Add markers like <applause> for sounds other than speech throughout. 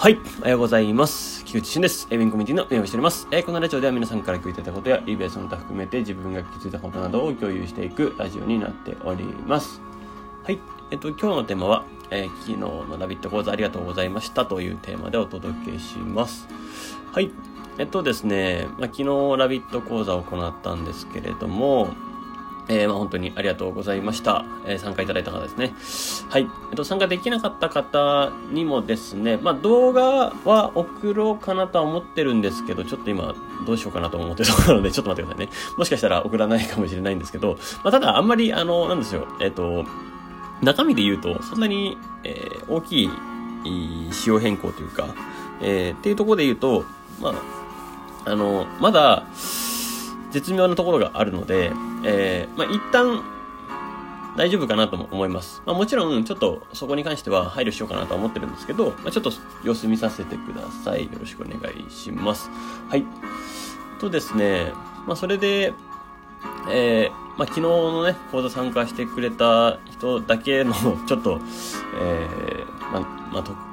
はい、おはようございます。菊池俊です。エビンコミュニティの運営をしております。えー、このラジオでは皆さんから聞いていたことや、イベースの他含めて自分が気づいたことなどを共有していくラジオになっております。はい、えっと、今日のテーマは、えー、昨日のラビット講座ありがとうございましたというテーマでお届けします。はい、えっとですね、まあ、昨日ラビット講座を行ったんですけれども、えー、まあ、本当にありがとうございました。えー、参加いただいた方ですね。はい。えっと、参加できなかった方にもですね、まあ、動画は送ろうかなとは思ってるんですけど、ちょっと今、どうしようかなと思ってるところなので、ちょっと待ってくださいね。もしかしたら送らないかもしれないんですけど、まあ、ただ、あんまり、あの、なんですよ、えっと、中身で言うと、そんなに、えー、大きい仕様変更というか、え、っていうところで言うと、まあ、あの、まだ、絶妙なところがあるので、えー、まあ、一旦、大丈夫かなとも思います。まあ、もちろん、ちょっとそこに関しては配慮しようかなとは思ってるんですけど、まあ、ちょっと様子見させてください。よろしくお願いします。はい。とですね、まあ、それで、えー、まあ、昨日のね、講座参加してくれた人だけの、ちょっと、えー、まあ、まあ、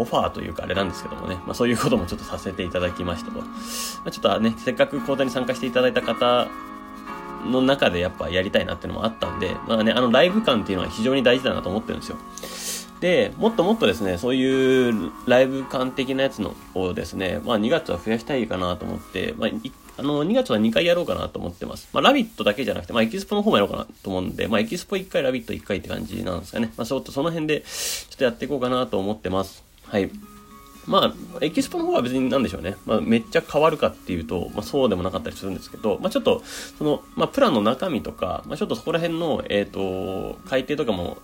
オファーというかあれなんですけどもね、まあそういうこともちょっとさせていただきましたと。まあ、ちょっとね、せっかく講座に参加していただいた方の中でやっぱやりたいなっていうのもあったんで、まあね、あのライブ感っていうのは非常に大事だなと思ってるんですよ。で、もっともっとですね、そういうライブ感的なやつのをですね、まあ2月は増やしたいかなと思って、まああの、2月は2回やろうかなと思ってます。まあ、ラビットだけじゃなくて、まあ、エキスポの方もやろうかなと思うんで、まあ、エキスポ1回、ラビット1回って感じなんですかね。まあ、そうと、その辺で、ちょっとやっていこうかなと思ってます。はい。まあ、エキスポの方は別になんでしょうね。まあ、めっちゃ変わるかっていうと、まあ、そうでもなかったりするんですけど、まあ、ちょっと、その、まあ、プランの中身とか、まあ、ちょっとそこら辺の、えっ、ー、と、改定とかも、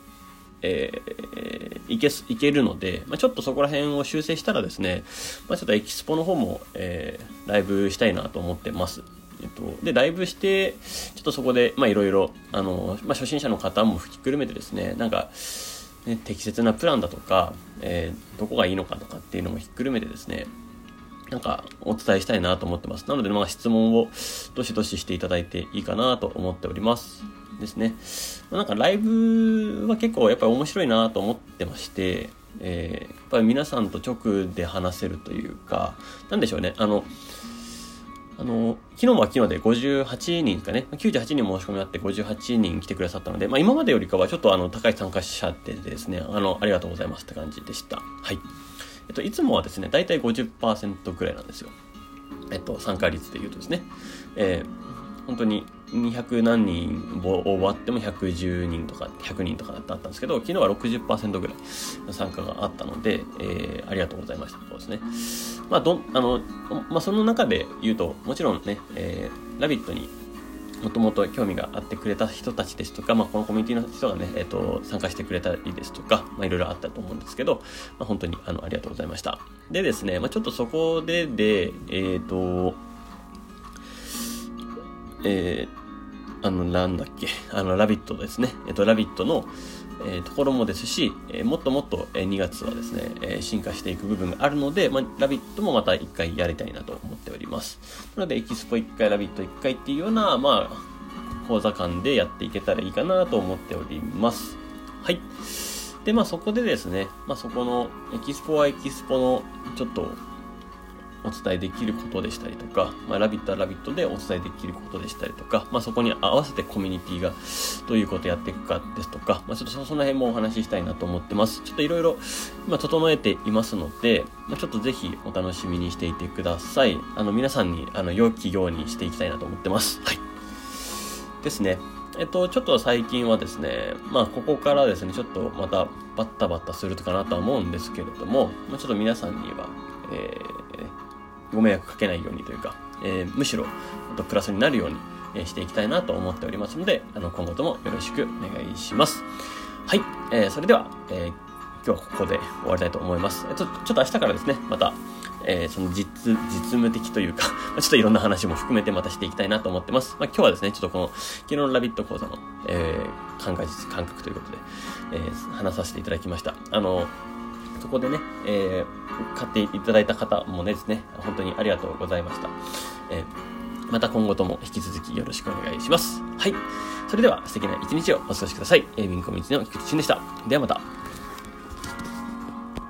えー、いけす、いけるので、まあ、ちょっとそこら辺を修正したらですね、まあ、ちょっとエキスポの方も、えー、ライブしたいなと思ってます。えっと、で、ライブして、ちょっとそこで、まあ、いろいろ、あの、まあ、初心者の方も吹きくるめてですね、なんか、ね、適切なプランだとか、えー、どこがいいのかとかっていうのもひっくるめてですね、なんかお伝えしたいなと思ってます。なので、まあ、質問をどしどししていただいていいかなと思っております。ですね。なんかライブは結構やっぱり面白いなと思ってまして、えー、やっぱり皆さんと直で話せるというか、なんでしょうね。あの、あの、昨日は昨日で58人ですかね、98人申し込みあって58人来てくださったので、まあ今までよりかはちょっとあの、高い参加者でですね、あの、ありがとうございますって感じでした。はい。えっと、いつもはですね、だいたい50%くらいなんですよ。えっと、参加率で言うとですね。えー、本当に200何人応募あっても110人とか100人とかだったんですけど、昨日は60%ぐらいの参加があったので、えー、ありがとうございました。そうですね。まあ、ど、あの、まあ、その中で言うと、もちろんね、えー、ラビットにもともと興味があってくれた人たちですとか、まあ、このコミュニティの人がね、えっ、ー、と、参加してくれたりですとか、まあ、いろいろあったと思うんですけど、まあ、本当に、あの、ありがとうございました。でですね、まあ、ちょっとそこでで、えっ、ー、と、えー、あの、なんだっけ、あの、ラビットですね。えっ、と、ラビットの、えー、ところもですし、えー、もっともっと、え2月はですね、えー、進化していく部分があるので、まあ、ラビットもまた1回やりたいなと思っております。なので、エキスポ1回、ラビット1回っていうような、まあ、講座間でやっていけたらいいかなと思っております。はい。で、まあそこでですね、まあそこのエキスポはエキスポのちょっとお伝えできることでしたりとか、まあ、ラビットはラビットでお伝えできることでしたりとか、まあ、そこに合わせてコミュニティがどういうことやっていくかですとか、まあ、ちょっとその辺もお話ししたいなと思ってます。ちょっといろいろ今整えていますので、まあ、ちょっとぜひお楽しみにしていてください。あの、皆さんに、あの、良きようにしていきたいなと思ってます。はい。ですね。えっと、ちょっと最近はですね、まあ、ここからですね、ちょっとまたバッタバッタするかなとは思うんですけれども、まあ、ちょっと皆さんには、えー、ご迷惑かけないようにというか、えー、むしろとプラスになるように、えしていきたいなと思っておりますので、あの今後ともよろしくお願いします。はい、えー、それでは、えー、今日はここで終わりたいと思います。えちょちょっと明日からですね、また、えー、その実、実務的というか <laughs> ちょっといろんな話も含めてまたしていきたいなと思ってます。まあ、今日はですね、ちょっとこの、昨日のラビット講座の、えー、考え感覚ということで、えー、話させていただきました。あの、そこでね、えー、買っていただいた方もねですね、本当にありがとうございました。えー、また今後とも引き続きよろしくお願いします。はい。それでは素敵な一日をお過ごしください。えー、ビンコミチの菊池俊でした。ではまた。